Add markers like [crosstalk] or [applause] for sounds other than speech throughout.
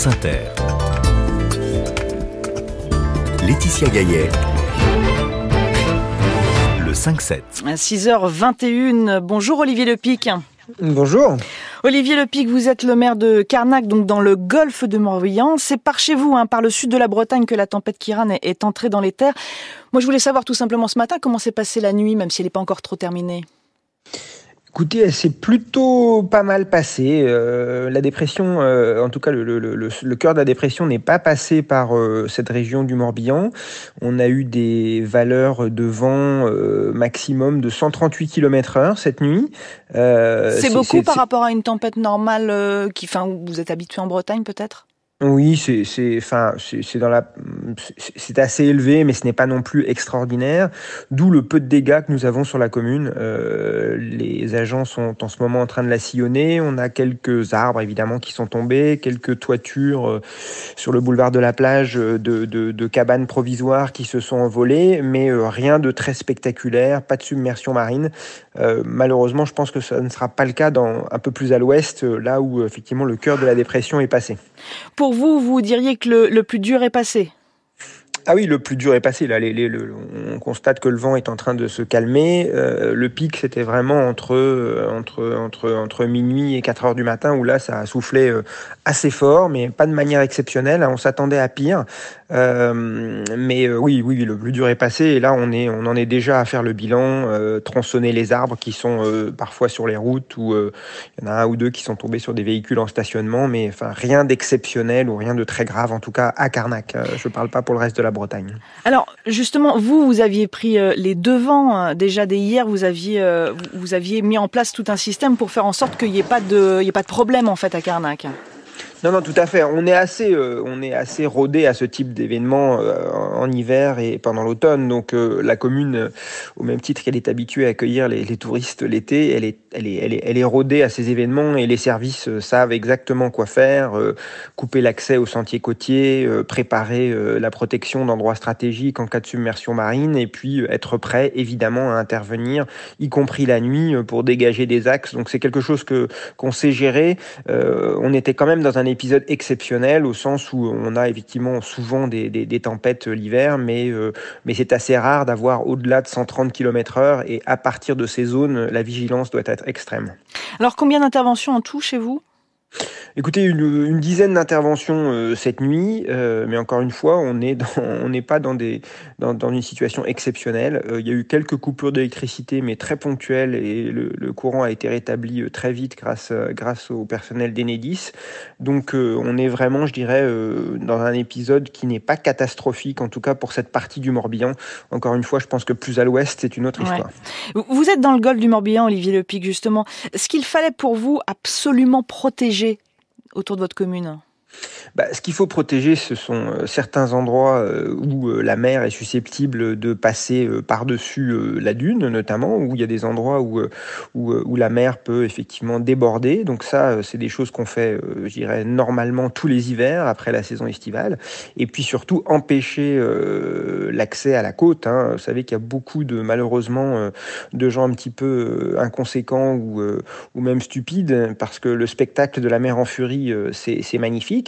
France Inter. Laetitia Gaillet. Le 5-7. 6h21. Bonjour Olivier Lepic. Bonjour. Olivier Lepic, vous êtes le maire de Carnac, donc dans le golfe de Morbihan. C'est par chez vous, hein, par le sud de la Bretagne, que la tempête Kiran est entrée dans les terres. Moi, je voulais savoir tout simplement ce matin comment s'est passée la nuit, même si elle n'est pas encore trop terminée. Écoutez, elle s'est plutôt pas mal passée. Euh, la dépression, euh, en tout cas le, le, le, le, cœur de la dépression n'est pas passé par euh, cette région du Morbihan. On a eu des valeurs de vent euh, maximum de 138 km/h cette nuit. c'est beaucoup par rapport à une tempête normale qui, enfin, vous êtes habitué en Bretagne peut-être? Oui, c'est c'est enfin c'est dans la c'est assez élevé, mais ce n'est pas non plus extraordinaire. D'où le peu de dégâts que nous avons sur la commune. Euh, les agents sont en ce moment en train de la sillonner. On a quelques arbres évidemment qui sont tombés, quelques toitures euh, sur le boulevard de la plage euh, de, de, de cabanes provisoires qui se sont envolées, mais rien de très spectaculaire, pas de submersion marine. Malheureusement, je pense que ça ne sera pas le cas dans un peu plus à l'ouest, là où effectivement le cœur de la dépression est passé. Vous, vous diriez que le plus dur est passé? Ah oui, le plus dur est passé. Là, on constate que le vent est en train de se calmer. Euh, le pic, c'était vraiment entre, euh, entre, entre, entre minuit et 4 heures du matin, où là, ça a soufflé euh, assez fort, mais pas de manière exceptionnelle. On s'attendait à pire. Mais oui, oui, le plus dur est passé. Et là, on, est, on en est déjà à faire le bilan, tronçonner les arbres qui sont parfois sur les routes, ou il y en a un ou deux qui sont tombés sur des véhicules en stationnement, mais enfin, rien d'exceptionnel ou rien de très grave, en tout cas à Carnac. je ne parle pas pour le reste de la Alors, justement, vous, vous aviez pris les devants hein. déjà dès hier. Vous aviez, vous aviez mis en place tout un système pour faire en sorte qu'il n'y ait pas de, ait pas de problème en fait à Carnac. Non, non, tout à fait. On est assez, euh, on est assez rodé à ce type d'événement euh, en hiver et pendant l'automne. Donc euh, la commune, euh, au même titre qu'elle est habituée à accueillir les, les touristes l'été, elle est, elle est, elle est, elle est rodée à ces événements et les services euh, savent exactement quoi faire. couper l'accès aux sentiers côtiers, préparer la protection d'endroits stratégiques en cas de submersion marine, et puis être prêt évidemment à intervenir, y compris la nuit, pour dégager des axes. Donc c'est quelque chose que qu'on sait gérer. on était quand même dans un épisode exceptionnel au sens où on a effectivement souvent des, des, tempêtes l'hiver, mais, euh, mais c'est assez rare d'avoir au-delà de 130 km/h et à partir de ces zones, la vigilance doit être extrême. Alors combien d'interventions en tout chez vous? Écoutez, une, une dizaine d'interventions euh, cette nuit, euh, mais encore une fois, [laughs] on n'est pas dans des dans, dans, une situation exceptionnelle. Euh, il y a eu quelques coupures d'électricité, mais très ponctuelles, et le, le, courant a été rétabli très vite grâce grâce au personnel d'Enedis. Donc, on est vraiment, je dirais, dans un épisode qui n'est pas catastrophique, en tout cas pour cette partie du Morbihan. Encore une fois, je pense que plus à l'ouest, c'est une autre Ouais. histoire. Vous êtes dans le golfe du Morbihan, Olivier Lepic, justement. Ce qu'il fallait pour vous absolument protéger autour de votre commune bah, ce qu'il faut protéger, ce sont euh, certains endroits euh, où euh, la mer est susceptible de passer par-dessus la dune, notamment, où il y a des endroits où, où, la mer peut effectivement déborder. Donc ça, c'est des choses qu'on fait, je dirais, normalement tous les hivers après la saison estivale. Et puis surtout, empêcher l'accès à la côte. Hein. Vous savez qu'il y a beaucoup de, malheureusement, de gens un petit peu inconséquents ou, ou même stupides, parce que le spectacle de la mer en furie, c'est c'est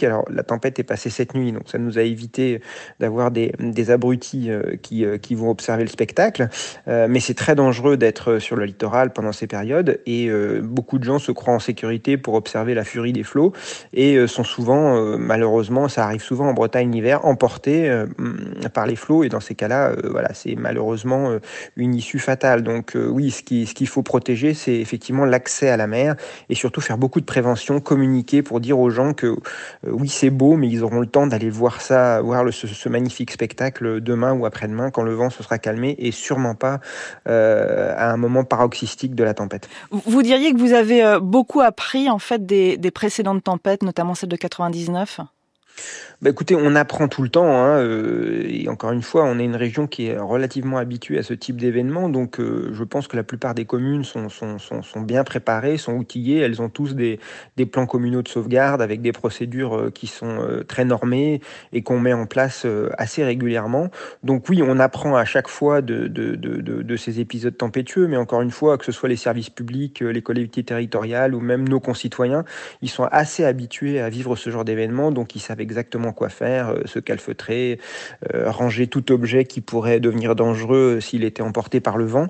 Alors, la tempête est passée cette nuit, donc ça nous a évité d'avoir des, abrutis euh, qui, euh, qui vont observer le spectacle. Euh, mais c'est très dangereux d'être sur le littoral pendant ces périodes et beaucoup de gens se croient en sécurité pour observer la furie des flots et sont souvent, malheureusement, ça arrive souvent en Bretagne l'hiver, emportés euh, par les flots et dans ces cas-là, voilà, c'est malheureusement une issue fatale. Donc oui, ce qu'il ce qu'il faut protéger, c'est effectivement l'accès à la mer et surtout faire beaucoup de prévention, communiquer pour dire aux gens que oui, c'est beau, mais ils auront le temps d'aller voir ça, voir ce, magnifique spectacle demain ou après-demain quand le vent se sera calmé et sûrement pas euh, à un moment paroxystique de la tempête. Vous diriez que vous avez euh, beaucoup appris en fait des, des précédentes tempêtes, notamment celle de 99 bah écoutez, on apprend tout le temps, hein, euh, et encore une fois, on est une région qui est relativement habituée à ce type d'événement, donc euh, je pense que la plupart des communes sont, bien préparées, sont outillées, elles ont tous des, plans communaux de sauvegarde avec des procédures euh, qui sont très normées et qu'on met en place assez régulièrement. Donc oui, on apprend à chaque fois de, de, ces épisodes tempétueux, mais encore une fois, que ce soit les services publics, les collectivités territoriales ou même nos concitoyens, ils sont assez habitués à vivre ce genre d'événement, donc ils savent exactement quoi faire, euh, se calfeutrer, euh, ranger tout objet qui pourrait devenir dangereux s'il était emporté par le vent.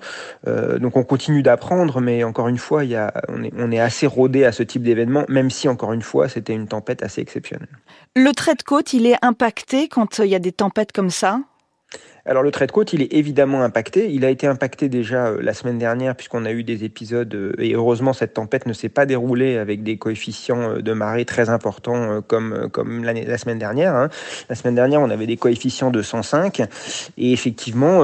Euh, donc on continue d'apprendre, mais encore une fois, y a, on, est, on est assez rodé à ce type d'événement, même si encore une fois, c'était une tempête assez exceptionnelle. Le trait de côte, il est impacté quand il y a des tempêtes comme ça? Alors le trait de côte, il est évidemment impacté. Il a été impacté déjà euh, la semaine dernière puisqu'on a eu des épisodes euh, et heureusement cette tempête ne s'est pas déroulée avec des coefficients euh, de marée très importants comme comme la semaine dernière. Hein. La semaine dernière, on avait des coefficients de 105 et effectivement,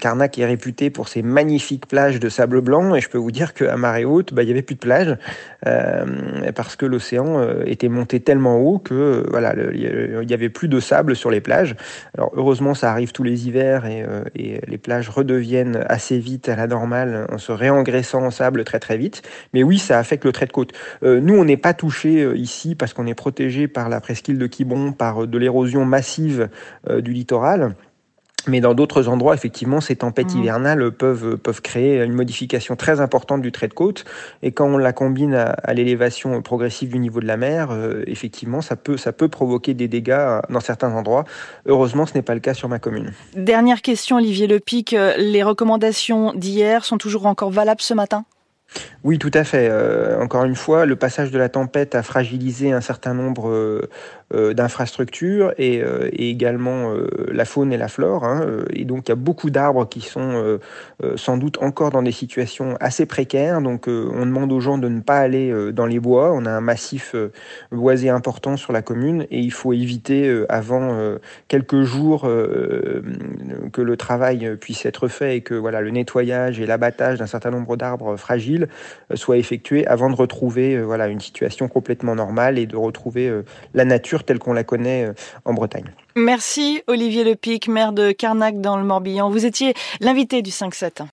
Carnac est réputé pour ses magnifiques plages de sable blanc et je peux vous dire qu'à marée haute, bah, il y avait plus de plage euh, parce que l'océan était monté tellement haut que voilà, il y avait plus de sable sur les plages. Alors heureusement, ça arrive tous les les hivers euh, et, les plages redeviennent assez vite à la normale en se réengraissant en sable très très vite. Mais oui, ça affecte le trait de côte. Euh, nous, on n'est pas touché euh, ici parce qu'on est protégé par la presqu'île de Quiberon, par de l'érosion massive du littoral. Mais dans d'autres endroits, effectivement, ces tempêtes mmh. hivernales peuvent, peuvent créer une modification très importante du trait de côte. Et quand on la combine à, à l'élévation progressive du niveau de la mer, euh, effectivement, ça peut, ça peut provoquer des dégâts dans certains endroits. Heureusement, ce n'est pas le cas sur ma commune. Dernière question, Olivier Lepic. Les recommandations d'hier sont toujours encore valables ce matin? Oui, tout à fait. Euh, encore une fois, le passage de la tempête a fragilisé un certain nombre euh, euh, d'infrastructures et, également la faune et la flore. Hein, et donc, il y a beaucoup d'arbres qui sont sans doute encore dans des situations assez précaires. Donc, on demande aux gens de ne pas aller dans les bois. On a un massif boisé important sur la commune et il faut éviter avant quelques jours que le travail puisse être fait et que voilà le nettoyage et l'abattage d'un certain nombre d'arbres fragiles soient effectués avant de retrouver voilà une situation complètement normale et de retrouver la nature telle qu'on la connaît euh, en Bretagne. Merci Olivier Lepic, maire de Carnac dans le Morbihan. Vous étiez l'invité du 5-7.